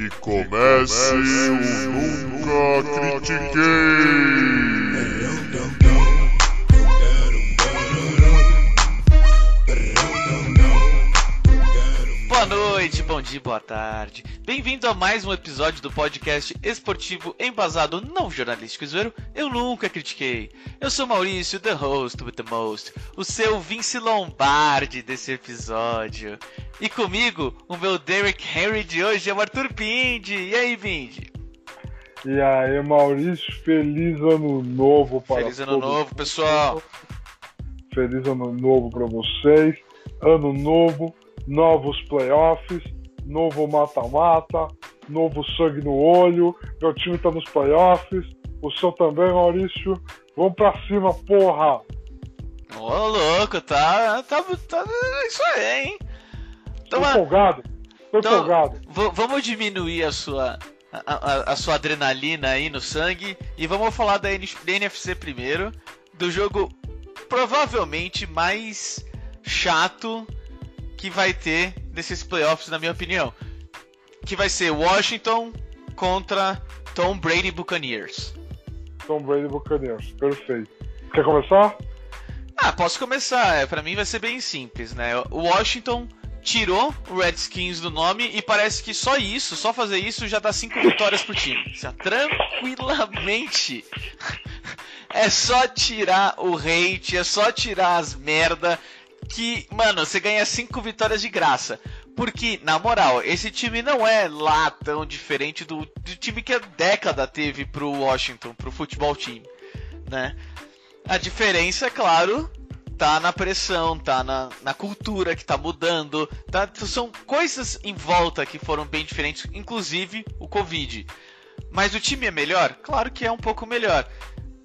Que comece o Nunca Critiquei! Bom dia, boa tarde. Bem-vindo a mais um episódio do podcast esportivo embasado não jornalístico zoeiro. Eu nunca critiquei. Eu sou Maurício, the host with the most, o seu Vince Lombardi desse episódio. E comigo, o meu Derek Henry de hoje é o Arthur Pindi. E aí, Pindi? E aí, Maurício, feliz ano novo para Feliz ano todos. novo, pessoal. Feliz ano novo para vocês. Ano novo, novos playoffs, novo mata-mata, novo sangue no olho. Meu time tá nos playoffs. O seu também, Maurício. Vamos pra cima, porra! Ô, louco, tá, tá, tá isso aí, hein? Tô Então, empolgado. Tô Então, empolgado. vamos diminuir a sua, a, a- a sua adrenalina aí no sangue e vamos falar da, N- da NFC primeiro, do jogo provavelmente mais chato que vai ter nesses playoffs, na minha opinião. Que vai ser Washington contra Tom Brady Buccaneers. Tom Brady Buccaneers. Perfeito. Quer começar? Ah, posso começar. É, Pra mim vai ser bem simples, né? O Washington tirou o Redskins do nome e parece que só isso, só fazer isso já dá cinco vitórias pro time. Já, tranquilamente. É só tirar o hate, é só tirar as merda que, mano, você ganha cinco vitórias de graça. Porque, na moral, esse time não é lá tão diferente do, do time que a década teve pro Washington, pro futebol time, né? A diferença, é claro, tá na pressão, tá na, na cultura que tá mudando, tá, são coisas em volta que foram bem diferentes, inclusive o Covid. Mas o time é melhor? Claro que é um pouco melhor.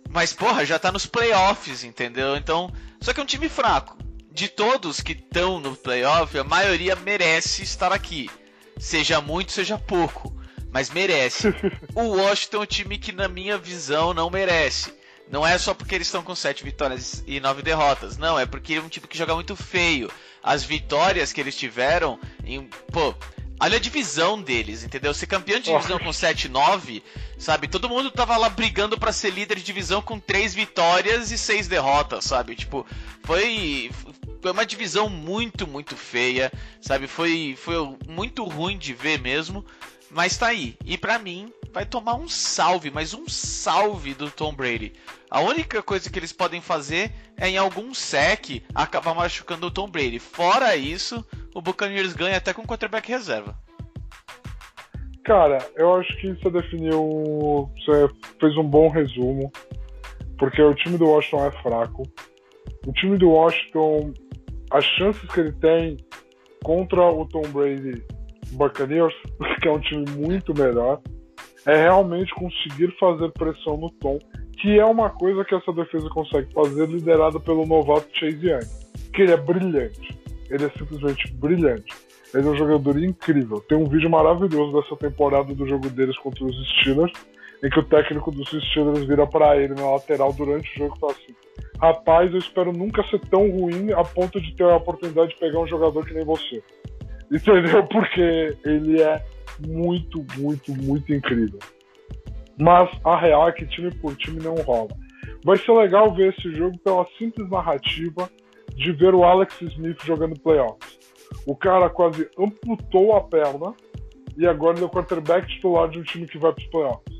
Mas, porra, já tá nos playoffs, entendeu? Então, só que é um time fraco. De todos que estão no playoff, a maioria merece estar aqui. Seja muito, seja pouco. Mas merece. O Washington é um time que, na minha visão, não merece. Não é só porque eles estão com 7 vitórias e 9 derrotas. Não, é porque é um time que joga muito feio. As vitórias que eles tiveram em. Pô, olha a divisão deles, entendeu? Ser campeão de divisão com 7 9, sabe? Todo mundo tava lá brigando pra ser líder de divisão com 3 vitórias e 6 derrotas, sabe? Tipo, foi. Foi uma divisão muito, muito feia, sabe? Foi, foi muito ruim de ver mesmo. Mas tá aí. E pra mim, vai tomar um salve, mas um salve do Tom Brady. A única coisa que eles podem fazer é em algum sec acabar machucando o Tom Brady. Fora isso, o Buccaneers ganha até com quarterback reserva. Cara, eu acho que você definiu. Você fez um bom resumo. Porque o time do Washington é fraco. O time do Washington, as chances que ele tem contra o Tom Brady Buccaneers, que é um time muito melhor, é realmente conseguir fazer pressão no Tom, que é uma coisa que essa defesa consegue fazer, liderada pelo novato Chase Young, que ele é brilhante. Ele é simplesmente brilhante. Ele é um jogador incrível. Tem um vídeo maravilhoso dessa temporada do jogo deles contra os Steelers, em que o técnico dos Steelers vira para ele na lateral durante o jogo e fala assim: Rapaz, eu espero nunca ser tão ruim a ponto de ter a oportunidade de pegar um jogador que nem você. Entendeu? Porque ele é muito, muito, muito incrível. Mas a real é que time por time não rola. Vai ser legal ver esse jogo pela simples narrativa de ver o Alex Smith jogando playoffs. O cara quase amputou a perna e agora ele é o quarterback titular de um time que vai para os playoffs.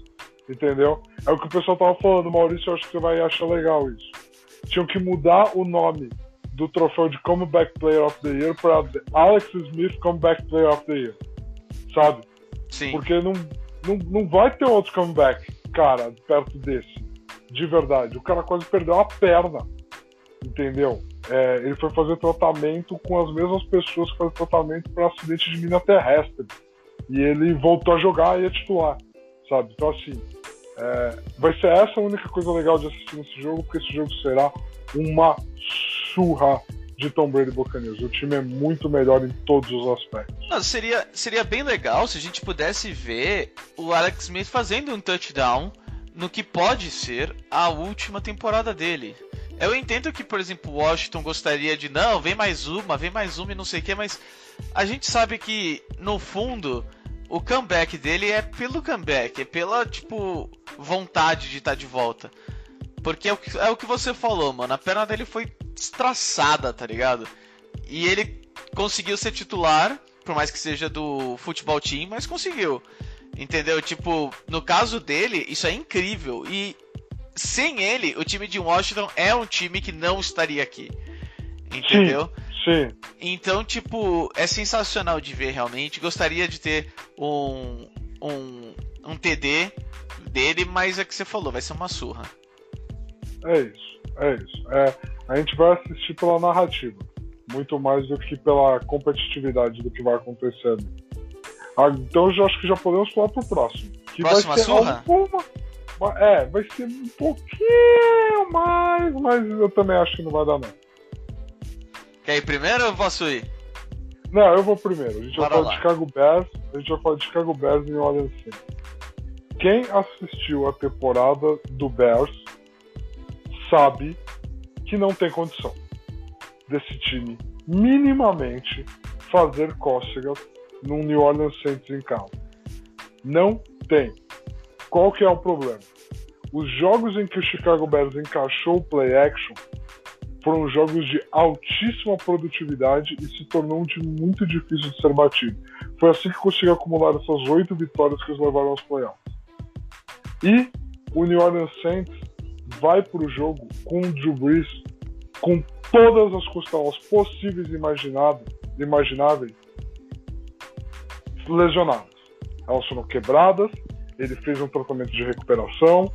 Entendeu? É o que o pessoal tava falando, Maurício, eu acho que você vai achar legal isso. Tinham que mudar o nome do troféu de Comeback Player of the Year para Alex Smith Comeback Player of the Year. Sabe? Sim. Porque não, não, não vai ter outro comeback, cara, perto desse. De verdade. O cara quase perdeu a perna. Entendeu? É, ele foi fazer tratamento com as mesmas pessoas que fazem tratamento para acidente de mina terrestre. E ele voltou a jogar e a titular. Sabe? Então, assim, é, vai ser essa a única coisa legal de assistir nesse jogo, porque esse jogo será uma surra de Tom Brady Buccaneers. O time é muito melhor em todos os aspectos. Não, seria, seria bem legal se a gente pudesse ver o Alex Smith fazendo um touchdown no que pode ser a última temporada dele. Eu entendo que, por exemplo, Washington gostaria de não, vem mais uma, vem mais uma e não sei o que, mas a gente sabe que no fundo o comeback dele é pelo comeback, é pela, tipo, vontade de estar tá de volta. Porque é o, que, é o que você falou, mano. A perna dele foi estraçada, tá ligado? E ele conseguiu ser titular, por mais que seja do futebol team, mas conseguiu. Entendeu? Tipo, no caso dele, isso é incrível. E sem ele, o time de Washington é um time que não estaria aqui. Entendeu? Sim. Sim. Então, tipo, é sensacional de ver realmente. Gostaria de ter um, um, um TD dele, mas é que você falou, vai ser uma surra. É isso, é isso. É, a gente vai assistir pela narrativa, muito mais do que pela competitividade do que vai acontecer ah, então eu acho que já podemos falar pro próximo. Que Próxima vai ser surra? Alguma... É, vai ser um pouquinho mais, mas eu também acho que não vai dar não. Quer ir primeiro ou eu posso ir? Não, eu vou primeiro. A gente Bora vai falar de Chicago Bears. A gente vai falar de Chicago Bears e New Orleans Saints. Quem assistiu a temporada do Bears sabe que não tem condição desse time minimamente fazer cócegas num New Orleans Saints em casa. Não tem. Qual que é o problema? Os jogos em que o Chicago Bears encaixou o play action foram jogos de altíssima produtividade e se tornou um time muito difícil de ser batido. Foi assim que conseguiu acumular essas oito vitórias que os levaram aos playoffs. E o New Orleans Saints vai para o jogo com o Drew Brees com todas as costelas possíveis e imagináveis lesionadas. Elas foram quebradas, ele fez um tratamento de recuperação,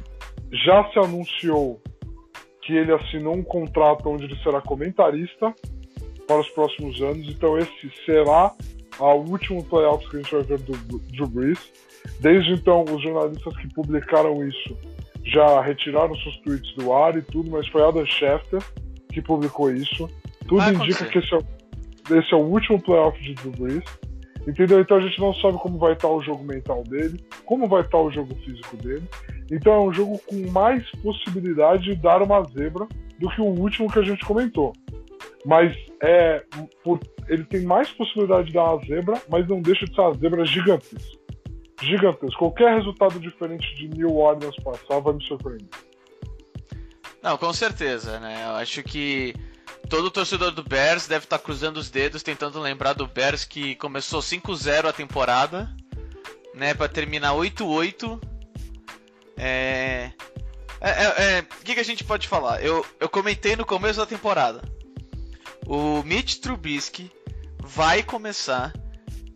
já se anunciou que ele assinou um contrato onde ele será comentarista para os próximos anos, então esse será o último playoffs que a gente vai ver do Drew Brees. Desde então, os jornalistas que publicaram isso já retiraram seus tweets do ar e tudo, mas foi Adam Schefter que publicou isso. Tudo Vai indica acontecer. que esse é, esse é o último playoff de Drew Brees. Entendeu? Então a gente não sabe como vai estar o jogo mental dele, como vai estar o jogo físico dele. Então é um jogo com mais possibilidade de dar uma zebra do que o último que a gente comentou. Mas é por, ele tem mais possibilidade de dar uma zebra, mas não deixa de ser uma zebra gigantesca. Gigantesca. Qualquer resultado diferente de New Orleans passar vai me surpreender. Não, com certeza, né? Eu acho que todo torcedor do Bears deve estar cruzando os dedos tentando lembrar do Bears que começou 5-0 a temporada, né, Pra terminar 8-8. É... É, é, é, o que, que a gente pode falar? Eu, eu comentei no começo da temporada. O Mitch Trubisky vai começar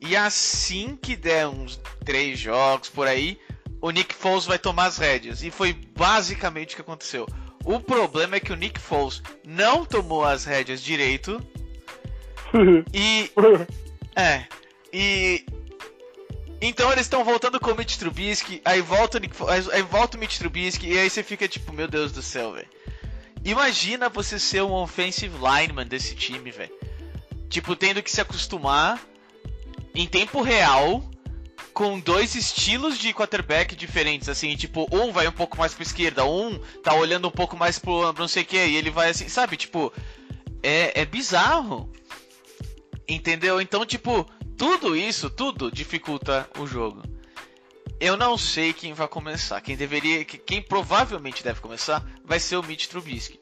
e assim que der uns três jogos por aí, o Nick Foles vai tomar as rédeas. E foi basicamente o que aconteceu. O problema é que o Nick Foles não tomou as rédeas direito e é e então eles estão voltando com o Mitch Trubisky, aí volta aí volta o Mitch Trubisky e aí você fica tipo, meu Deus do céu, velho. Imagina você ser um offensive lineman desse time, velho. Tipo, tendo que se acostumar em tempo real com dois estilos de quarterback diferentes, assim, tipo, um vai um pouco mais pra esquerda, um tá olhando um pouco mais pro não sei o que, e ele vai assim, sabe, tipo, é, é bizarro. Entendeu? Então, tipo, tudo isso, tudo dificulta o jogo. Eu não sei quem vai começar. Quem deveria, quem provavelmente deve começar, vai ser o Mitch Trubisky.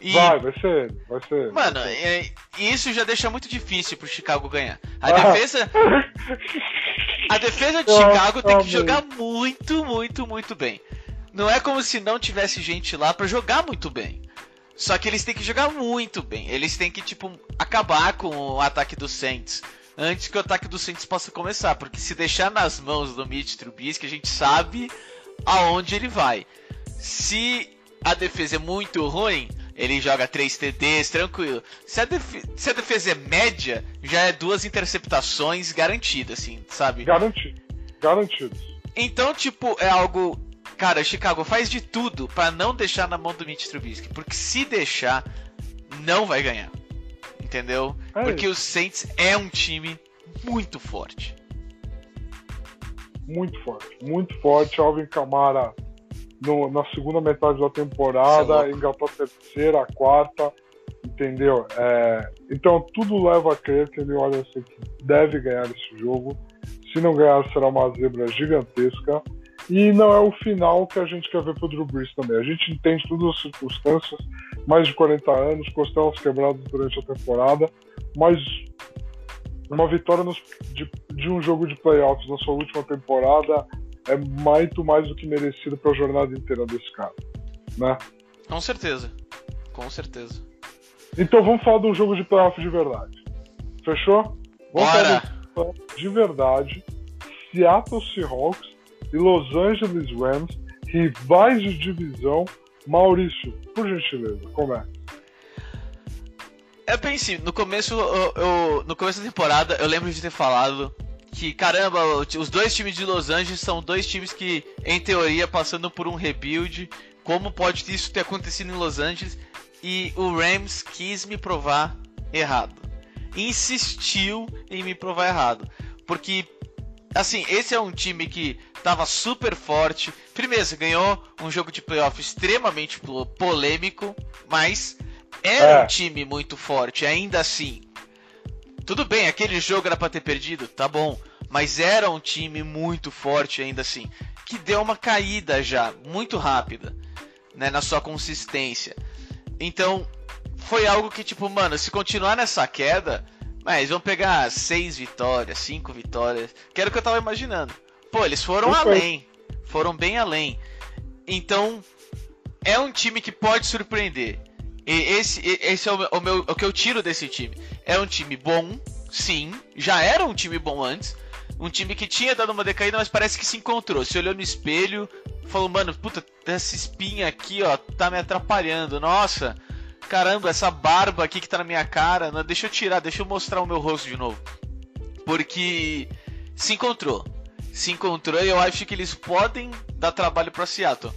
E, Vai, vai ser vai ser mano, é- isso já deixa muito difícil pro Chicago ganhar. A Ah. defesa, a defesa de Eu Chicago tem que amei. jogar muito, muito, muito bem. Não é como se não tivesse gente lá pra jogar muito bem. Só que eles têm que jogar muito bem. Eles têm que, tipo, acabar com o ataque do Saints. Antes que o ataque do Saints possa começar. Porque se deixar nas mãos do Mitch Trubisky, a gente sabe aonde ele vai. Se a defesa é muito ruim, ele joga 3 TDs, tranquilo. Se a, se a defesa é média, já é duas interceptações garantidas, assim, sabe? Garantido. Garantido. Então, tipo, é algo. Cara, Chicago faz de tudo pra não deixar na mão do Mitch Trubisky. Porque se deixar, não vai ganhar. Entendeu? É porque o Saints é um time muito forte. Muito forte. Muito forte. Alvin Kamara no- na segunda metade da Isso é temporada, louco. engatou a terceira, a quarta. Entendeu? É, então tudo leva a crer que o New Orleans Saints deve ganhar esse jogo. Se não ganhar, será uma zebra gigantesca. E não é o final que a gente quer ver pro Drew Brees também. A gente entende todas as circunstâncias, mais de 40 anos, costelas quebradas durante a temporada, mas uma vitória nos, de, de, um jogo de playoffs na sua última temporada é muito mais do que merecido para a jornada inteira desse cara, né? Com certeza, com certeza. Então vamos falar de um jogo de playoff de verdade. Fechou? Vamos Bora. falar de verdade. Seattle Seahawks e Los Angeles Rams, rivais de divisão. Maurício, por gentileza, começa. Eu pensei, no começo, eu, eu, no começo da temporada, eu lembro de ter falado que, caramba, os dois times de Los Angeles são dois times que, em teoria, passando por um rebuild. Como pode isso ter acontecido em Los Angeles? E o Rams quis me provar errado. Insistiu em me provar errado. Porque, assim, esse é um time que tava super forte. Primeiro, você ganhou um jogo de playoff extremamente polêmico, mas era é. um time muito forte, ainda assim. Tudo bem, aquele jogo era para ter perdido, tá bom. Mas era um time muito forte ainda assim. Que deu uma caída já, muito rápida, né, na sua consistência. Então, foi algo que, tipo, mano, se continuar nessa queda, mas vão pegar seis vitórias, cinco vitórias. Que era o que eu tava imaginando. Pô, eles foram além. Foram bem além. Então, é um time que pode surpreender. E esse, esse é o, o, meu, o que eu tiro desse time. É um time bom, sim. Já era um time bom antes. Um time que tinha dado uma decaída, mas parece que se encontrou. Se olhou no espelho, falou, mano, puta, essa espinha aqui, ó, tá me atrapalhando. Nossa, caramba, essa barba aqui que tá na minha cara. Não, deixa eu tirar, deixa eu mostrar o meu rosto de novo. Porque se encontrou. Se encontrou e eu acho que eles podem dar trabalho pra Seattle.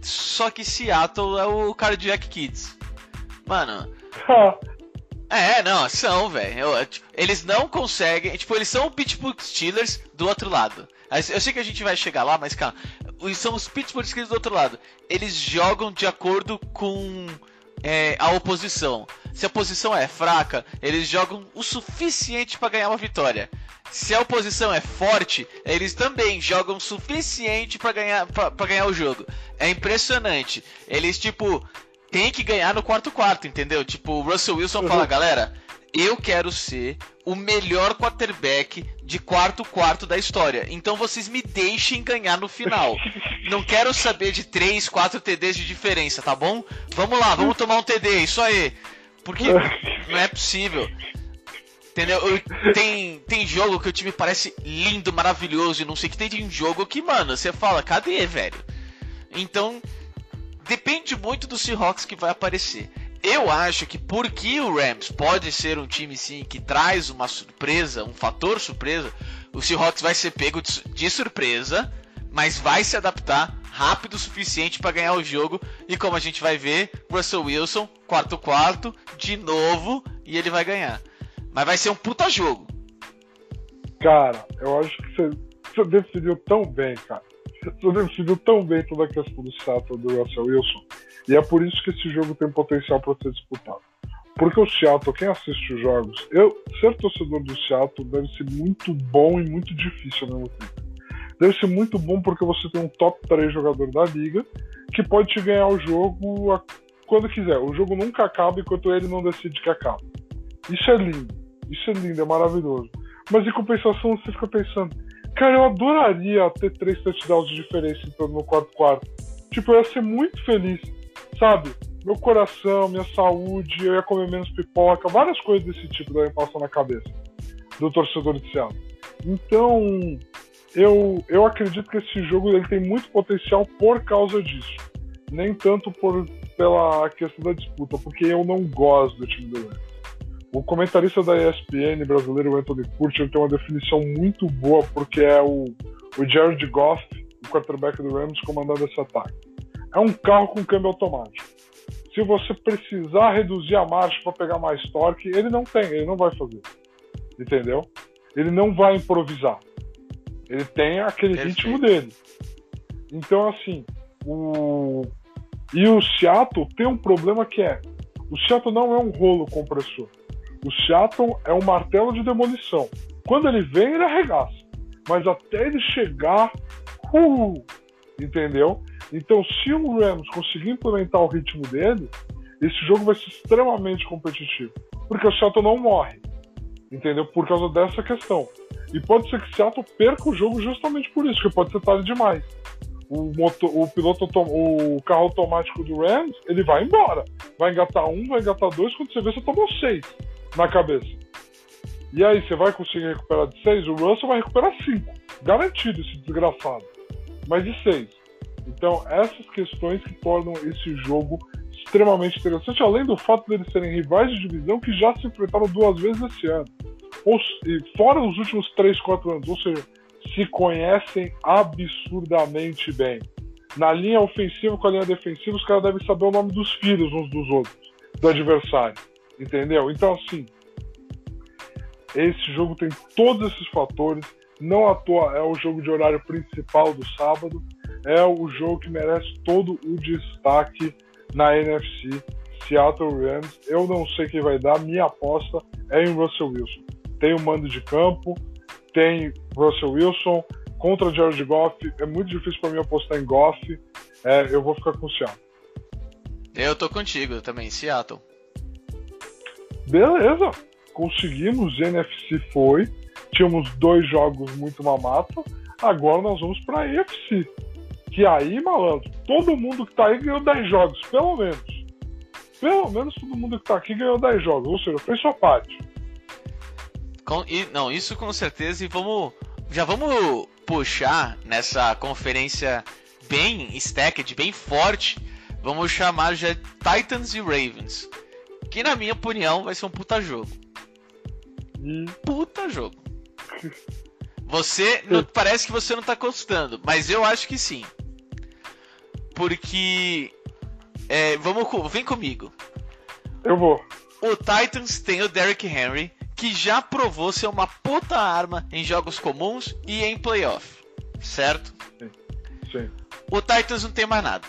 Só que Seattle é o Cardiac Kids. Mano. é, não, são, velho. Eles não conseguem. Tipo, eles são o Pittsburgh Steelers do outro lado. Eu sei que a gente vai chegar lá, mas calma. São os Pittsburgh Steelers do outro lado. Eles jogam de acordo com é, a oposição. Se a oposição é fraca, eles jogam o suficiente para ganhar uma vitória. Se a oposição é forte, eles também jogam o suficiente para ganhar, pra ganhar o jogo. É impressionante. Eles, tipo, tem que ganhar no quarto quarto, entendeu? Tipo, o Russell Wilson fala, galera, eu quero ser o melhor quarterback de quarto quarto da história. Então vocês me deixem ganhar no final. Não quero saber de 3, 4 TDs de diferença, tá bom? Vamos lá, vamos tomar um TD, isso aí. Porque não é possível. Entendeu? Tem, tem jogo que o time parece lindo, maravilhoso e não sei que. Tem um jogo que, mano, você fala, cadê, velho? Então, depende muito do Seahawks que vai aparecer. Eu acho que porque o Rams pode ser um time sim que traz uma surpresa, um fator surpresa, o Seahawks vai ser pego de surpresa, mas vai se adaptar rápido o suficiente para ganhar o jogo e como a gente vai ver, Russell Wilson, quarto quarto, de novo e ele vai ganhar. Mas vai ser um puta jogo. Cara, eu acho que você, você definiu tão bem, cara. Você definiu tão bem toda a questão do Seattle do Russell Wilson. E é por isso que esse jogo tem potencial para ser disputado. Porque o Seattle, quem assiste os jogos, eu, ser torcedor do Seattle deve ser muito bom e muito difícil ao mesmo tempo. Deve ser muito bom porque você tem um top 3 jogador da liga que pode te ganhar o jogo a, quando quiser. O jogo nunca acaba enquanto ele não decide que acaba. Isso é lindo. Isso é lindo, é maravilhoso. Mas em compensação você fica pensando, Cara, eu adoraria ter três touchdowns de diferença entrando no quarto quarto. Tipo, eu ia ser muito feliz, sabe? Meu coração, minha saúde, eu ia comer menos pipoca, várias coisas desse tipo devem passar na cabeça do torcedor de Seattle. Então, eu, eu acredito que esse jogo ele tem muito potencial por causa disso. Nem tanto por, pela questão da disputa, porque eu não gosto do time do Rams. O comentarista da ESPN brasileiro, Anthony Curtin, tem uma definição muito boa porque é o, o Jared Goff, o quarterback do Rams, comandando esse ataque. É um carro com câmbio automático. Se você precisar reduzir a marcha para pegar mais torque, ele não tem, ele não vai fazer. Entendeu? Ele não vai improvisar. Ele tem aquele Perfeito. ritmo dele. Então, assim, o. E o Seattle tem um problema que é: o Seattle não é um rolo compressor. O Seattle é um martelo de demolição. Quando ele vem, ele arregaça. mas até ele chegar, uh, entendeu? Então, se o Rams conseguir implementar o ritmo dele, esse jogo vai ser extremamente competitivo, porque o Seattle não morre, entendeu? Por causa dessa questão. E pode ser que Seattle perca o jogo justamente por isso, que pode ser tarde demais. O, motor, o piloto, o carro automático do Rams, ele vai embora. Vai engatar um, vai engatar dois, quando você vê, você tomou seis na cabeça. E aí, você vai conseguir recuperar de seis? O Russell vai recuperar cinco. Garantido esse desgraçado. Mas de seis. Então, essas questões que tornam esse jogo extremamente interessante, além do fato deles serem rivais de divisão que já se enfrentaram duas vezes esse ano. Ou, e fora os últimos 3, 4 anos, ou seja, se conhecem absurdamente bem. Na linha ofensiva com a linha defensiva, os caras devem saber o nome dos filhos uns dos outros, do adversário. Entendeu? Então, assim, esse jogo tem todos esses fatores. Não à toa é o jogo de horário principal do sábado. É o jogo que merece todo o destaque na NFC. Seattle Rams. Eu não sei quem vai dar. Minha aposta é em Russell Wilson tem o mando de campo, tem Russell Wilson, contra Jared Goff, é muito difícil para mim apostar em Goff, é, eu vou ficar com o Seattle. Eu tô contigo também, Seattle. Beleza, conseguimos, NFC foi, tínhamos dois jogos muito mamato, agora nós vamos pra EFC. Que aí, malandro, todo mundo que tá aí ganhou 10 jogos, pelo menos. Pelo menos todo mundo que tá aqui ganhou 10 jogos, ou seja, fez sua parte. Com, e, não, isso com certeza. E vamos. Já vamos puxar nessa conferência bem stacked, bem forte. Vamos chamar já Titans e Ravens. Que na minha opinião vai ser um puta jogo. Puta jogo. Você. Não, parece que você não tá gostando, mas eu acho que sim. Porque. É, vamos, vem comigo. Eu vou. O Titans tem o Derrick Henry, que já provou ser uma puta arma em jogos comuns e em playoff, certo? Sim. Sim. O Titans não tem mais nada.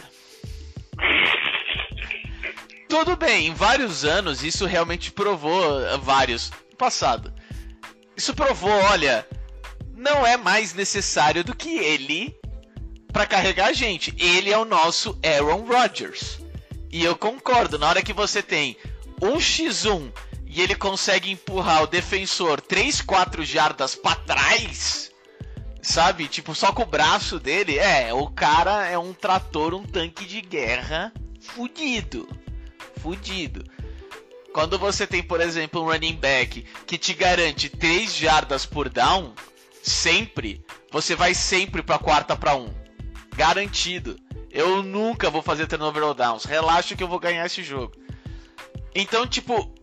Tudo bem, em vários anos isso realmente provou, vários, no passado. Isso provou, olha, não é mais necessário do que ele para carregar a gente. Ele é o nosso Aaron Rodgers. E eu concordo, na hora que você tem um x1 e ele consegue empurrar o defensor 3, 4 jardas para trás, sabe? Tipo, só com o braço dele, é, o cara é um trator, um tanque de guerra fudido. Fudido. Quando você tem, por exemplo, um running back que te garante 3 jardas por down, sempre, você vai sempre para quarta para um. Garantido. Eu nunca vou fazer turnover ou downs. Relaxa que eu vou ganhar esse jogo. Então, tipo,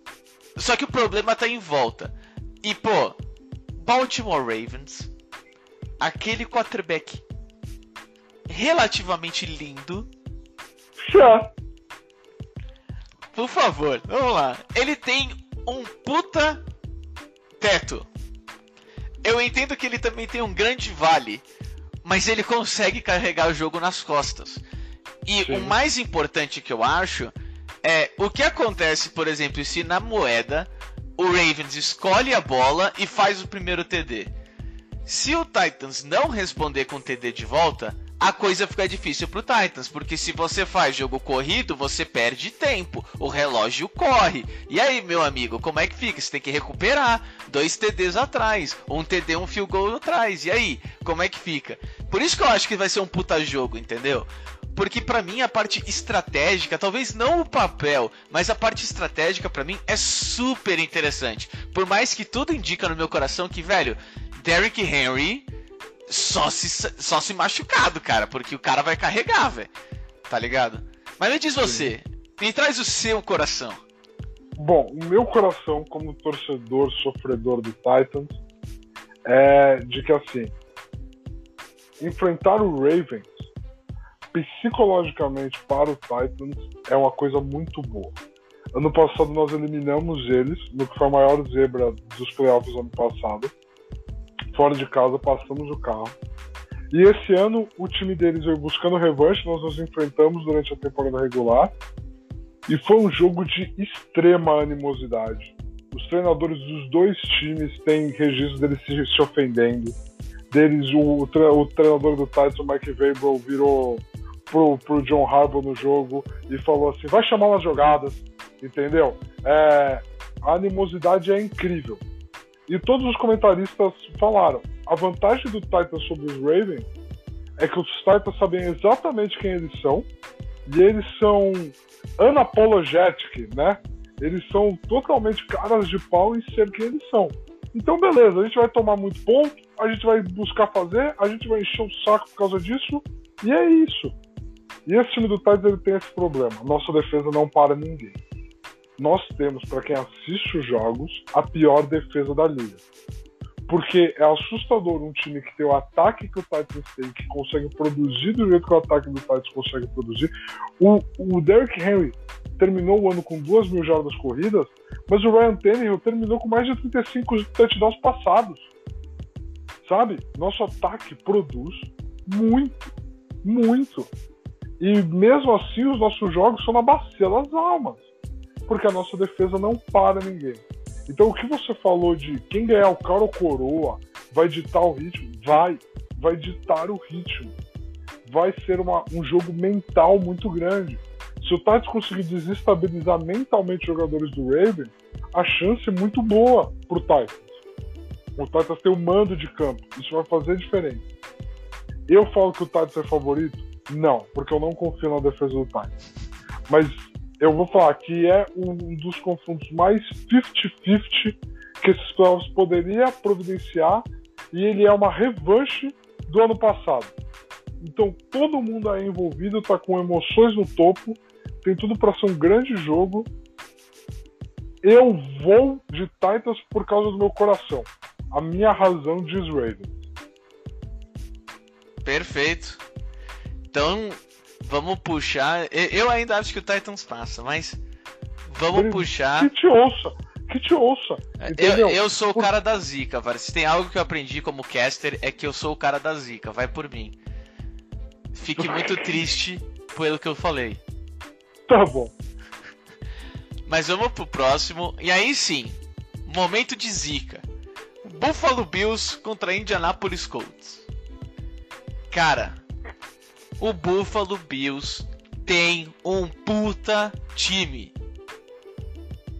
só que o problema tá em volta. E, pô, Baltimore Ravens, aquele quarterback relativamente lindo. Já. Por favor, vamos lá. Ele tem um puta teto. Eu entendo que ele também tem um grande vale, mas ele consegue carregar o jogo nas costas. E Sim. o mais importante que eu acho é o que acontece, por exemplo, se na moeda o Ravens escolhe a bola e faz o primeiro TD. Se o Titans não responder com TD de volta, a coisa fica difícil pro Titans, porque se você faz jogo corrido, você perde tempo, o relógio corre. E aí, meu amigo, como é que fica? Você tem que recuperar dois TDs atrás, um TD, um field goal atrás. E aí, como é que fica? Por isso que eu acho que vai ser um puta jogo, entendeu? Porque para mim a parte estratégica, talvez não o papel, mas a parte estratégica para mim é super interessante. Por mais que tudo indica no meu coração que, velho, Derrick Henry só se, só se machucado, cara, porque o cara vai carregar, velho. Tá ligado? Mas me diz você, me traz o seu coração. Bom, o meu coração, como torcedor sofredor do Titans, é de que assim, enfrentar o Ravens psicologicamente para o Titans é uma coisa muito boa. Ano passado nós eliminamos eles, no que foi a maior zebra dos playoffs ano passado. Fora de casa, passamos o carro. E esse ano o time deles veio buscando revanche, nós nos enfrentamos durante a temporada regular. E foi um jogo de extrema animosidade. Os treinadores dos dois times têm registros deles se, se ofendendo. deles, o, o treinador do o Mike Vrabel, virou pro, pro John Harbaugh no jogo e falou assim, vai chamar umas jogadas, entendeu? É, a animosidade é incrível. E todos os comentaristas falaram, a vantagem do Titans sobre os Ravens é que os Titans sabem exatamente quem eles são e eles são unapologetic, né? Eles são totalmente caras de pau em ser quem eles são. Então, beleza, a gente vai tomar muito ponto, a gente vai buscar fazer, a gente vai encher o saco por causa disso, e é isso. E esse time do Titans ele tem esse problema. Nossa defesa não para ninguém. Nós temos, para quem assiste os jogos, a pior defesa da liga. Porque é assustador um time que tem o ataque que o Titans tem, que consegue produzir do jeito que o ataque do Titans consegue produzir. O, o Derrick Henry terminou o ano com duas mil jardas corridas, mas o Ryan Tannehill terminou com mais de 35 touchdowns passados. Sabe? Nosso ataque produz muito, muito. E mesmo assim, os nossos jogos são na bacia das almas. Porque a nossa defesa não para ninguém. Então, o que você falou de quem ganhar o cara ou coroa vai ditar o ritmo? Vai. Vai ditar o ritmo. Vai ser uma, um jogo mental muito grande. Se o Titans conseguir desestabilizar mentalmente os jogadores do Raven, a chance é muito boa pro Titans. O Titans tem o mando de campo. Isso vai fazer diferença. Eu falo que o Titans é favorito? Não, porque eu não confio na defesa do Titans. Mas eu vou falar que é um dos confrontos mais 50-50 que esses playoffs poderia providenciar e ele é uma revanche do ano passado. Então todo mundo aí envolvido está com emoções no topo, tem tudo para ser um grande jogo. Eu vou de Titans por causa do meu coração. A minha razão diz Ravens. Perfeito. Então, vamos puxar. Eu ainda acho que o Titans passa, mas vamos Ele, puxar. Que te ouça, que te ouça. Eu, eu, sou o cara da zica, velho. Se tem algo que eu aprendi como caster é que eu sou o cara da zica. Vai por mim. Fique muito triste pelo que eu falei. Tá bom. Mas vamos pro próximo. E aí sim, momento de zica. Buffalo Bills contra Indianapolis Colts. Cara, o Buffalo Bills tem um puta time.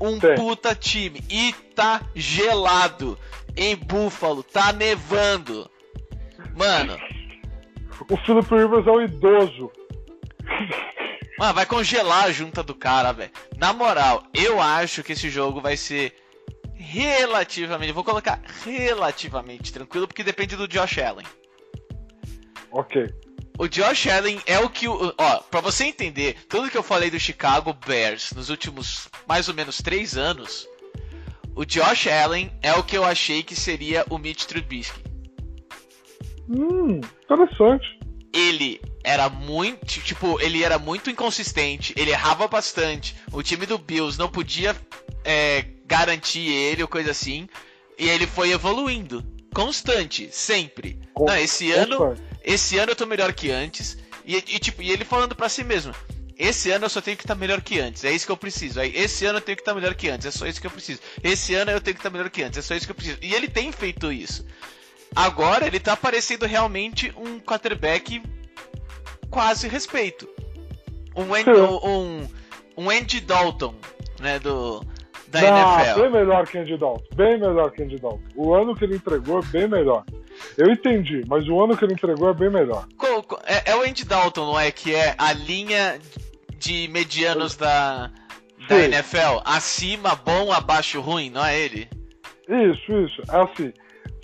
Um tem. puta time. E tá gelado. Em Buffalo, tá nevando. Mano. O Philip Rivers é um idoso. Mano, vai congelar a junta do cara, velho. Na moral, eu acho que esse jogo vai ser relativamente. Vou colocar relativamente tranquilo, porque depende do Josh Allen. Ok. O Josh Allen é o que. Ó, pra você entender, tudo que eu falei do Chicago Bears nos últimos mais ou menos três anos, o Josh Allen é o que eu achei que seria o Mitch Trubisky. Hum, interessante. Ele era muito. Tipo, ele era muito inconsistente, ele errava bastante. O time do Bills não podia é, garantir ele ou coisa assim. E ele foi evoluindo. Constante, sempre. Con não, esse ano. Esse ano eu tô melhor que antes. E, e tipo, e ele falando para si mesmo. Esse ano eu só tenho que estar tá melhor que antes. É isso que eu preciso. Aí, esse ano eu tenho que estar tá melhor que antes. É só isso que eu preciso. Esse ano eu tenho que estar tá melhor que antes. É só isso que eu preciso. E ele tem feito isso. Agora ele tá parecendo realmente um quarterback quase respeito. Um, Andy, um, um Andy Dalton, né, do, da Não, NFL. Bem melhor que Andy Dalton. Bem melhor que Andy Dalton. O ano que ele entregou bem melhor. Eu entendi, mas o ano que ele entregou é bem melhor. É, é o Andy Dalton, não é? Que é a linha de medianos da, da NFL. Acima, bom, abaixo, ruim, não é ele? Isso, isso. É assim.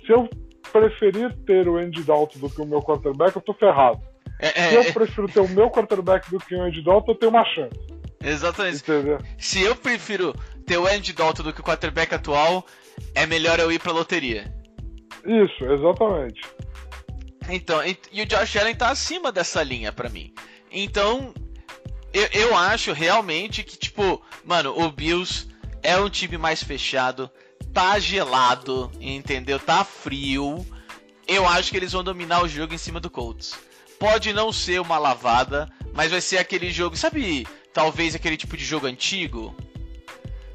Se eu preferir ter o Andy Dalton do que o meu quarterback, eu tô ferrado. É, é, se eu é. prefiro ter o meu quarterback do que o Andy Dalton, eu tenho uma chance. Exatamente. Entendeu? Se eu prefiro ter o Andy Dalton do que o quarterback atual, é melhor eu ir pra loteria. Isso, exatamente. Então, e, o Josh Allen tá acima dessa linha para mim. Então, eu, eu acho realmente que, tipo, mano, o Bills é um time mais fechado, tá gelado, entendeu? Tá frio. Eu acho que eles vão dominar o jogo em cima do Colts. Pode não ser uma lavada, mas vai ser aquele jogo, sabe? Talvez aquele tipo de jogo antigo.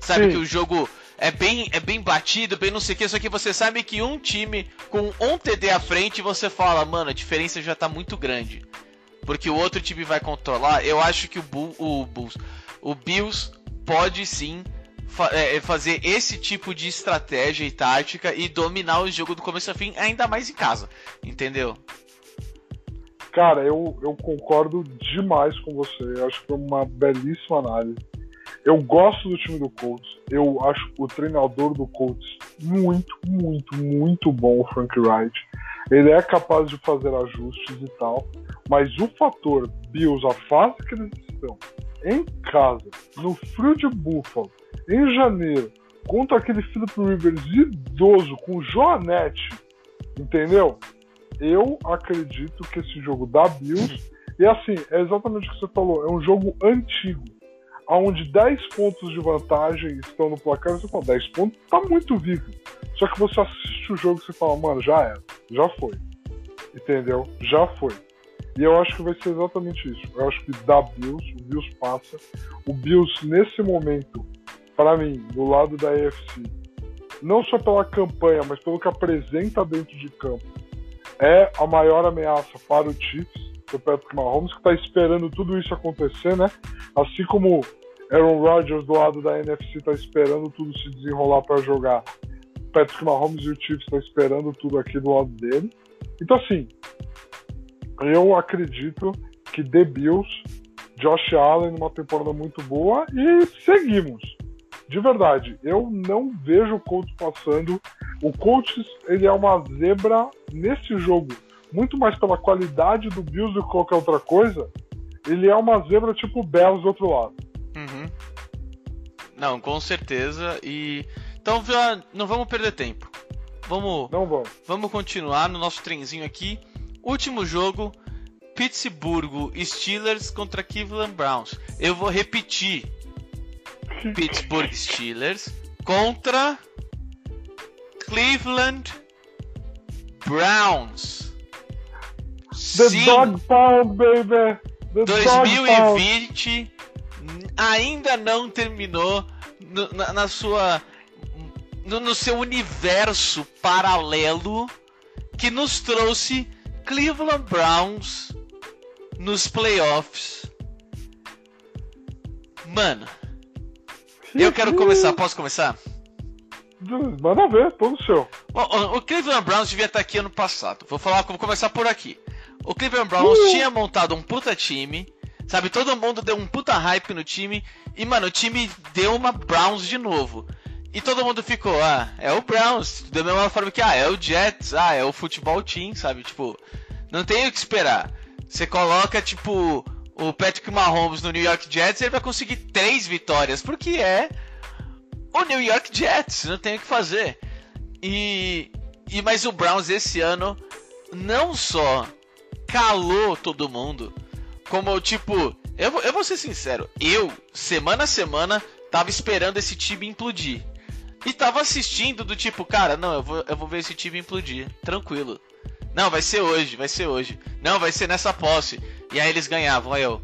Sabe Sim. que o jogo é bem, é bem batido, bem não sei o que, só que você sabe que um time com um TD à frente, você fala, mano, a diferença já tá muito grande. Porque o outro time vai controlar. Eu acho que o, Bull, o Bulls, o Bills pode sim fa é, fazer esse tipo de estratégia e tática e dominar o jogo do começo ao fim, ainda mais em casa, entendeu? Cara, eu, eu concordo demais com você. Eu acho que foi uma belíssima análise. Eu gosto do time do Colts. Eu acho o treinador do Colts muito, muito, muito bom, o Frank Wright. Ele é capaz de fazer ajustes e tal. Mas o fator Bills, a fase que eles estão, em casa, no frio de Buffalo, em janeiro, contra aquele Philip Rivers idoso com Joanete, entendeu? Eu acredito que esse jogo dá Bills. E assim, é exatamente o que você falou, é um jogo antigo onde 10 pontos de vantagem estão no placar, você fala, 10 pontos tá muito vivo. Só que você assiste o jogo e você fala, mano, já era, já foi. Entendeu? Já foi. E eu acho que vai ser exatamente isso. Eu acho que dá Bills, o Bills passa. O Bills, nesse momento, para mim, do lado da AFC, não só pela campanha, mas pelo que apresenta dentro de campo, é a maior ameaça para o Chiefs do Patrick Mahomes, que está esperando tudo isso acontecer, né? Assim como Aaron Rodgers do lado da NFC está esperando tudo se desenrolar para jogar. Patrick Mahomes e o Chiefs estão esperando tudo aqui do lado dele. Então, assim, eu acredito que The Bills, Josh Allen, numa temporada muito boa e seguimos. De verdade, eu não vejo o Colts passando. O Colts, ele é uma zebra nesse jogo muito mais pela qualidade do Bills do que qualquer outra coisa, ele é uma zebra tipo o Bells do outro lado. Não, com certeza. E então não vamos perder tempo. Vamos, não vamos. Vamos continuar no nosso trenzinho aqui. Último jogo, Pittsburgh Steelers contra Cleveland Browns. Eu vou repetir. Pittsburgh Steelers contra Cleveland Browns. The Sim. Dog Pound, baby! The 2020 ainda não terminou no, na, na, sua. No, no seu universo paralelo que nos trouxe Cleveland Browns nos playoffs. Mano, eu quero começar. Posso começar? Manda ver, todo seu. O, o, Cleveland Browns devia estar aqui ano passado. Vou falar, vou começar por aqui. O Cleveland Browns uh. tinha montado um puta time, sabe? Todo mundo deu um puta hype no time. E, mano, o time deu uma Browns de novo. E todo mundo ficou, ah, é o Browns. Da mesma forma que, ah, é o Jets, ah, é o futebol team, sabe? Tipo, não tem o que esperar. Você coloca, tipo, o Patrick Mahomes no New York Jets, ele vai conseguir três vitórias, porque é o New York Jets, não tem o que fazer. E, e mas o Browns esse ano não só calou todo mundo. Como, tipo, eu, eu vou ser sincero, eu, semana a semana, tava esperando esse time implodir. E tava assistindo do tipo, cara, não, eu vou, eu vou ver esse time implodir, tranquilo. Não, vai ser hoje, vai ser hoje. Não, vai ser nessa posse. E aí eles ganhavam, aí eu.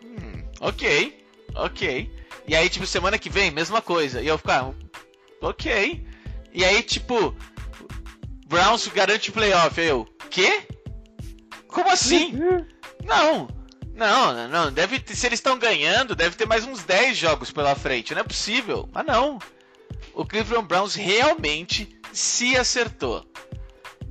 Hum, ok, ok. E aí, tipo, semana que vem, mesma coisa. E eu ficava, ok. E aí, tipo, Browns garante playoff. Aí eu, quê? Como assim? Não. Não, não, deve ter, se eles estão ganhando, deve ter mais uns 10 jogos pela frente, não é possível. Mas não. O Cleveland Browns realmente se acertou.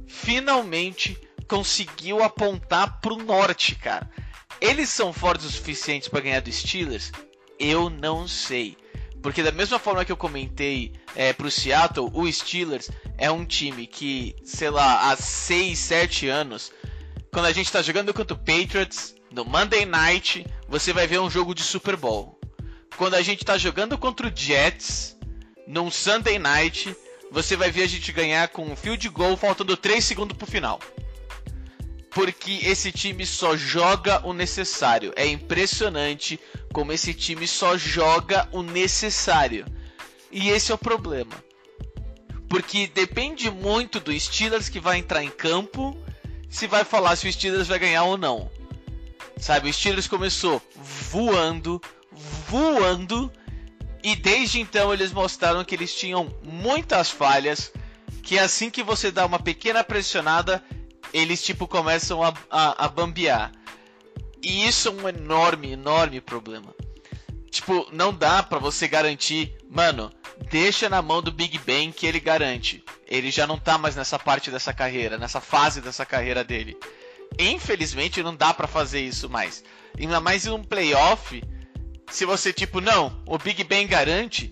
Finalmente conseguiu apontar pro norte, cara. Eles são fortes o suficiente para ganhar do Steelers? Eu não sei. Porque da mesma forma que eu comentei é, pro Seattle, o Steelers é um time que, sei lá, há 6, 7 anos quando a gente está jogando contra o Patriots no Monday Night, você vai ver um jogo de Super Bowl. Quando a gente está jogando contra o Jets num Sunday Night, você vai ver a gente ganhar com um field goal faltando 3 segundos pro final. Porque esse time só joga o necessário. É impressionante como esse time só joga o necessário. E esse é o problema. Porque depende muito do Steelers que vai entrar em campo se vai falar se o Steelers vai ganhar ou não. Sabe, o Steelers começou voando, voando, E desde então eles mostraram que eles tinham muitas falhas, que assim que você dá uma pequena pressionada, eles tipo começam a, a, a bambear. E isso é um enorme, enorme problema. Tipo, não dá para você garantir, mano, deixa na mão do Big Ben que ele garante. Ele já não tá mais nessa parte dessa carreira, nessa fase dessa carreira dele. Infelizmente não dá para fazer isso mais. Ainda mais em um playoff, se você tipo, não, o Big Ben garante,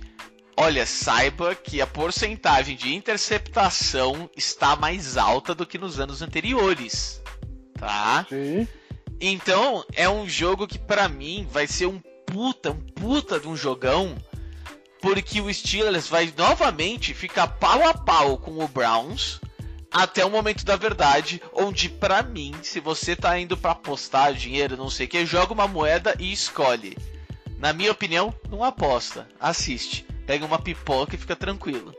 olha, saiba que a porcentagem de interceptação está mais alta do que nos anos anteriores. Tá? Sim. Então, é um jogo que para mim vai ser um puta, um puta de um jogão, porque o Steelers vai novamente ficar pau a pau com o Browns até o momento da verdade, onde para mim, se você tá indo para apostar dinheiro, não sei o que, joga uma moeda e escolhe. Na minha opinião, não aposta, assiste, pega uma pipoca e fica tranquilo.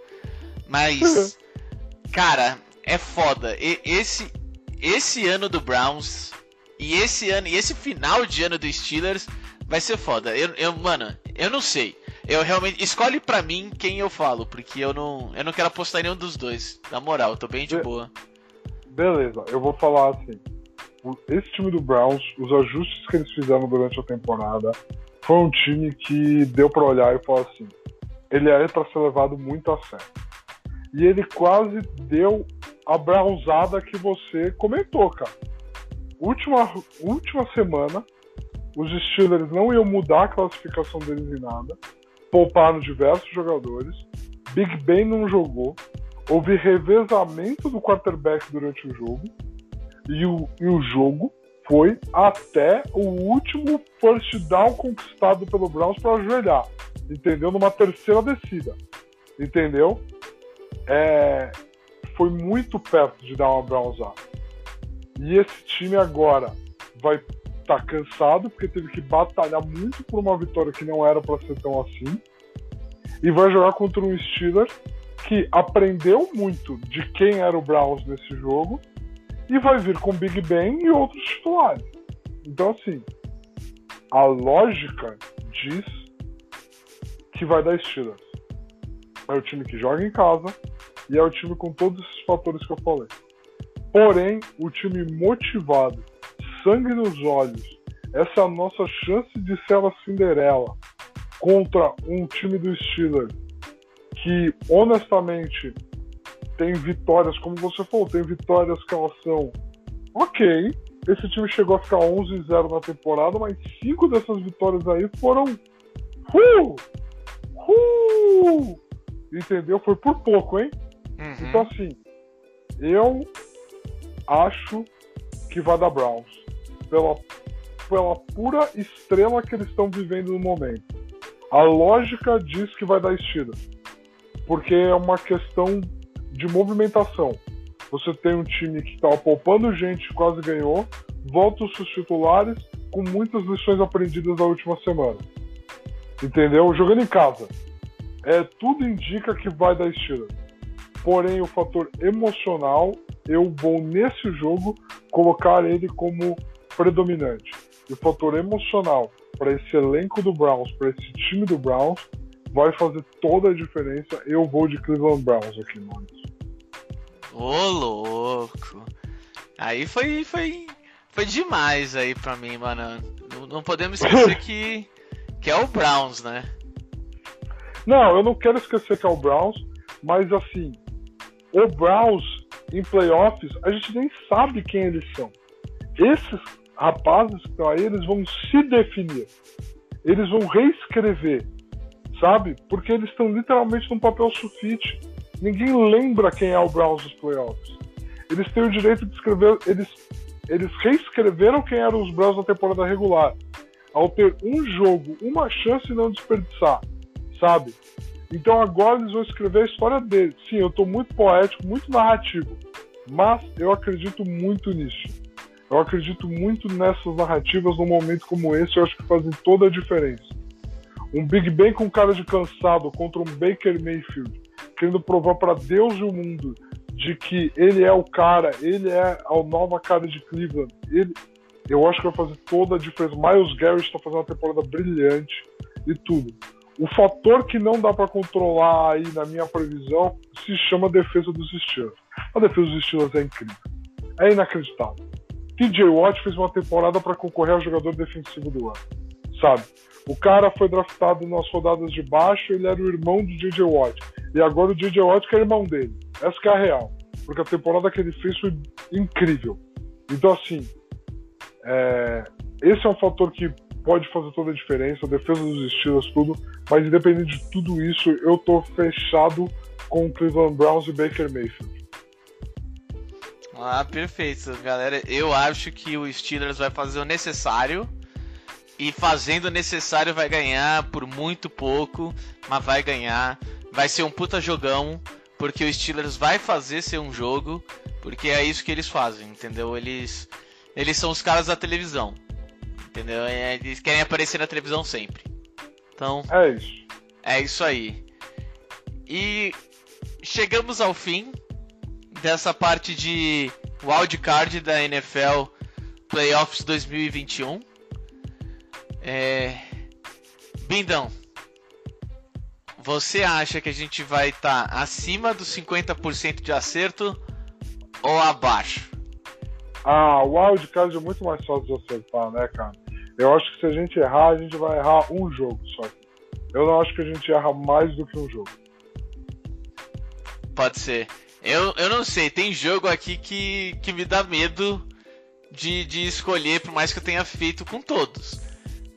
Mas, cara, é foda. E, esse esse ano do Browns e esse ano e esse final de ano do Steelers vai ser foda. Eu, eu, mano, eu não sei. Eu realmente. Escolhe pra mim quem eu falo, porque eu não, eu não quero apostar em nenhum dos dois. Na moral, eu tô bem de Be boa. Beleza, eu vou falar assim. Esse time do Browns, os ajustes que eles fizeram durante a temporada, foi um time que deu pra olhar e falar assim: ele é pra ser levado muito a sério. E ele quase deu a Brownzada que você comentou, cara. Última, última semana, os Steelers não iam mudar a classificação deles em nada, pouparam diversos jogadores, Big Ben não jogou, houve revezamento do quarterback durante o jogo, e o, e o jogo foi até o último first down conquistado pelo Browns para ajoelhar, entendeu? Numa terceira descida, entendeu? É, foi muito perto de dar uma Brownzada. E esse time agora vai tá cansado, porque teve que batalhar muito por uma vitória que não era para ser tão assim. E vai jogar contra um Steelers que aprendeu muito de quem era o Browns nesse jogo e vai vir com Big Ben e outros titulares. Então, assim, a lógica diz que vai dar Steelers. É o time que joga em casa e é o time com todos esses fatores que eu falei. Porém, o time motivado, sangue nos olhos, essa é a nossa chance de ser a Cinderela contra um time do Steelers que, honestamente, tem vitórias, como você falou, tem vitórias que elas são ok. Esse time chegou a ficar 11-0 na temporada, mas cinco dessas vitórias aí foram. Uh! Uh! Entendeu? Foi por pouco, hein? Uhum. Então, assim, eu acho que vai dar Browns. Pela, pela pura estrela que eles estão vivendo no momento. A lógica diz que vai dar Steelers. Porque é uma questão de movimentação. Você tem um time que estava poupando gente, quase ganhou, volta os seus titulares com muitas lições aprendidas da última semana. Entendeu? Jogando em casa. É, tudo indica que vai dar Steelers. Porém, o fator emocional, eu vou nesse jogo colocar ele como predominante. E o fator emocional para esse elenco do Browns, para esse time do Browns, vai fazer toda a diferença. Eu vou de Cleveland Browns aqui, mano. Ô, louco. Aí foi, foi, foi demais aí pra mim, mano. Não, não podemos esquecer que, que é o Browns, né? Não, eu não quero esquecer que é o Browns, mas assim, o Browns em playoffs, a gente nem sabe quem eles são. Esses rapazes que estão aí, eles vão se definir. Eles vão reescrever, sabe? Porque eles estão literalmente num papel sulfite. Ninguém lembra quem é o Browns nos playoffs. Eles têm o direito de escrever. Eles, eles reescreveram quem eram os Browns na temporada regular. Ao ter um jogo, uma chance de não desperdiçar, sabe? Então agora eles vão escrever a história deles. Sim, eu estou muito poético, muito narrativo. Mas eu acredito muito nisso. Eu acredito muito nessas narrativas num momento como esse, eu acho que fazem toda a diferença. Um Big Ben com cara de cansado contra um Baker Mayfield, querendo provar para Deus e o mundo de que ele é o cara, ele é a nova cara de Cleveland. Ele, eu acho que vai fazer toda a diferença. Miles Garrett está fazendo uma temporada brilhante e tudo. O fator que não dá para controlar aí na minha previsão se chama defesa dos Steelers. A defesa dos Steelers é incrível. É inacreditável. TJ Watt fez uma temporada para concorrer ao jogador defensivo do ano. Sabe? O cara foi draftado nas rodadas de baixo, ele era o irmão do DJ Watt. E agora o DJ Watt que é irmão dele. Essa que é a real. Porque a temporada que ele fez foi incrível. Então, assim, é... esse é um fator que pode fazer toda a diferença, a defesa dos estilos, tudo. Mas independente de tudo isso, eu tô fechado com o Cleveland Browns e Baker Mayfield. Ah, perfeito, galera. Eu acho que o Steelers vai fazer o necessário e fazendo o necessário vai ganhar por muito pouco, mas vai ganhar. Vai ser um puta jogão, porque o Steelers vai fazer ser um jogo, porque é isso que eles fazem, entendeu? Eles eles são os caras da televisão. Entendeu? É, eles querem aparecer na televisão sempre. Então, é isso. É isso aí. E chegamos ao fim dessa parte de wildcard da NFL Playoffs 2021. É... Bindão, você acha que a gente vai estar tá acima dos 50% de acerto ou abaixo? Ah, o wildcard é muito mais fácil de acertar, né, cara? Eu acho que se a gente errar, a gente vai errar um jogo só. Eu não acho que a gente erra mais do que um jogo. Pode ser. Eu, eu não sei, tem jogo aqui que, que me dá medo de, de escolher, por mais que eu tenha feito com todos.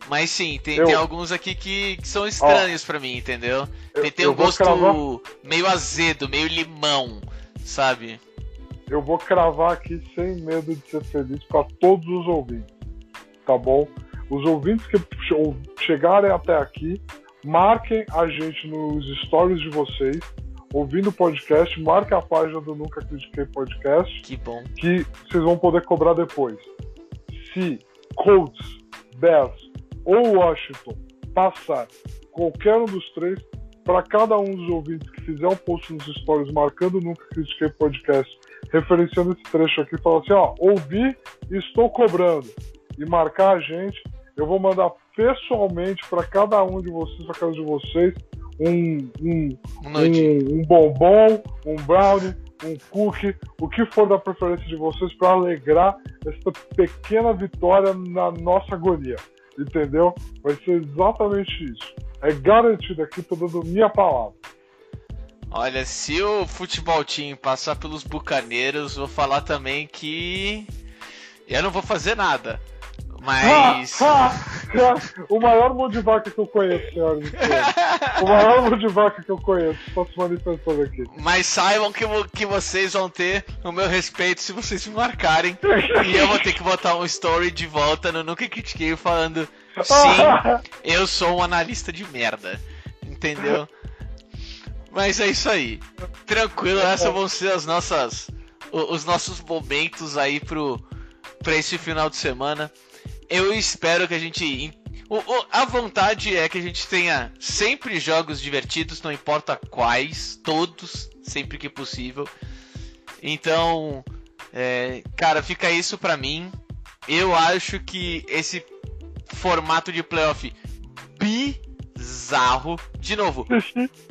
Mas sim, tem, eu... tem alguns aqui que, que são estranhos para mim, entendeu? Eu, tem, tem um gosto cravar... meio azedo, meio limão, sabe? Eu vou cravar aqui sem medo de ser feliz para todos os ouvintes, tá bom? Os ouvintes que chegarem até aqui, marquem a gente nos stories de vocês ouvindo o podcast, marque a página do Nunca Critiquei Podcast. Que bom. Que vocês vão poder cobrar depois. Se Colts, Bears ou Washington passar qualquer um dos três, para cada um dos ouvintes que fizer um post nos stories marcando Nunca Critiquei Podcast, referenciando esse trecho aqui, falar assim: ó, ouvi e estou cobrando. E marcar a gente, eu vou mandar pessoalmente para cada um de vocês, para casa de vocês, um, um, um, um bombom, um brownie, um cookie, o que for da preferência de vocês para alegrar essa pequena vitória na nossa agonia. Entendeu? Vai ser exatamente isso. É garantido aqui, tô dando minha palavra. Olha, se o futebol team passar pelos bucaneiros, vou falar também que eu não vou fazer nada. Mas. o maior vaca que eu conheço, senhoras O maior mão de vaca que eu conheço. Posso manifestar aqui. Mas saibam que, que vocês vão ter o meu respeito se vocês me marcarem. e eu vou ter que botar um story de volta no Nunca Critiquei falando: Sim, eu sou um analista de merda. Entendeu? Mas é isso aí. Tranquilo, essas vão ser as nossas. Os nossos momentos aí pro, pra esse final de semana eu espero que a gente. O, o, a vontade é que a gente tenha sempre jogos divertidos, não importa quais, todos, sempre que possível. Então, é, cara, fica isso pra mim. Eu acho que esse formato de playoff bizarro, de novo,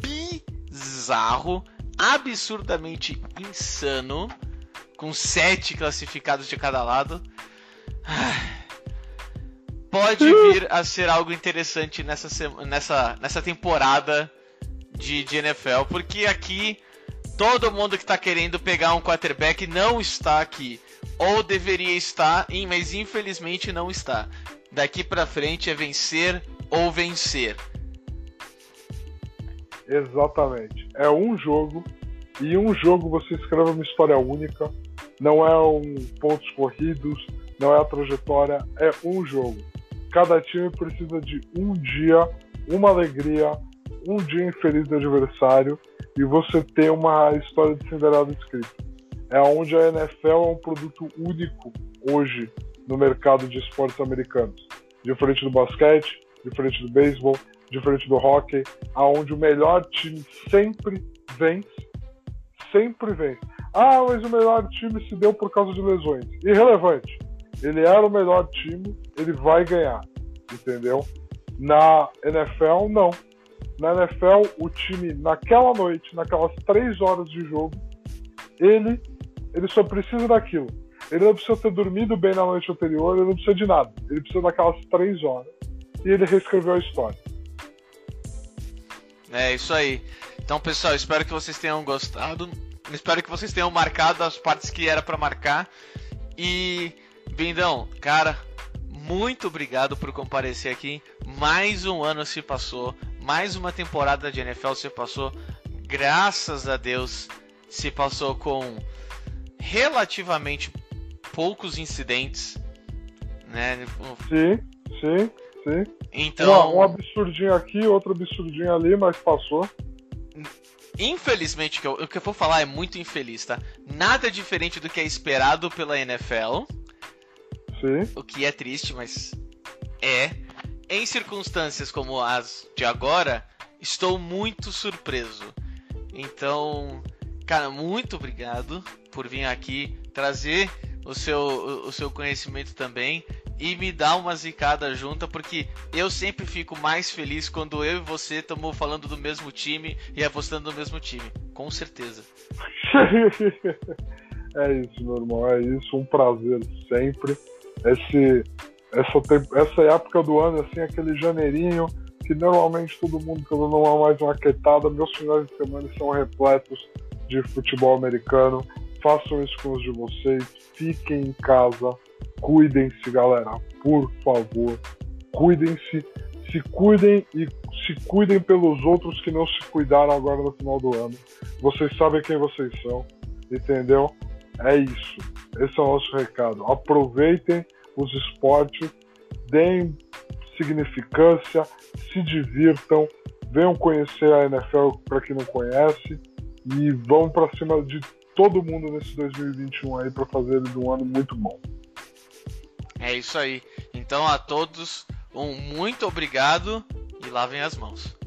bizarro, absurdamente insano, com sete classificados de cada lado. Ah, pode vir a ser algo interessante nessa, nessa, nessa temporada de, de NFL, porque aqui todo mundo que está querendo pegar um quarterback não está aqui. Ou deveria estar, mas infelizmente não está. Daqui para frente é vencer ou vencer. Exatamente. É um jogo e um jogo você escreve uma história única. Não é um pontos corridos, não é a trajetória, é um jogo. Cada time precisa de um dia, uma alegria, um dia infeliz do adversário e você tem uma história de Cinderela escrita. É onde a NFL é um produto único hoje no mercado de esportes americanos. Diferente do basquete, diferente do beisebol, diferente do hockey, aonde o melhor time sempre vence, sempre vence. Ah, mas o melhor time se deu por causa de lesões. Irrelevante. Ele era o melhor time, ele vai ganhar, entendeu? Na NFL, não. Na NFL, o time, naquela noite, naquelas três horas de jogo, ele, ele só precisa daquilo. Ele não precisa ter dormido bem na noite anterior, ele não precisa de nada. Ele precisa daquelas três horas. E ele reescreveu a história. É isso aí. Então, pessoal, espero que vocês tenham gostado. Espero que vocês tenham marcado as partes que era para marcar. E, Bindão, cara, muito obrigado por comparecer aqui. Mais um ano se passou, mais uma temporada de NFL se passou. Graças a Deus se passou com relativamente poucos incidentes, né? Sim, sim, sim. Então, um, um absurdinho aqui, outro absurdinho ali, mas passou. Infelizmente, o que, eu, o que eu vou falar é muito infeliz, tá? Nada diferente do que é esperado pela NFL. Sim. O que é triste, mas é. Em circunstâncias como as de agora, estou muito surpreso. Então, cara, muito obrigado por vir aqui trazer o seu, o, seu conhecimento também e me dar uma zicada junta, porque eu sempre fico mais feliz quando eu e você estamos falando do mesmo time e apostando no mesmo time. Com certeza. é isso, irmão, é isso. Um prazer sempre. Esse, essa, essa época do ano, assim, aquele janeirinho que normalmente todo mundo tá dando uma mais uma quietada. Meus finais de semana são repletos de futebol americano. Façam isso com os de vocês. Fiquem em casa. Cuidem-se, galera. Por favor. Cuidem-se. Se cuidem e se cuidem pelos outros que não se cuidaram agora no final do ano. Vocês sabem quem vocês são. Entendeu? É isso. Esse é o nosso recado. Aproveitem os esportes, deem significância, se divirtam, venham conhecer a NFL para quem não conhece e vão para cima de todo mundo nesse 2021 aí para fazer de um ano muito bom. É isso aí. Então a todos um muito obrigado e lavem as mãos.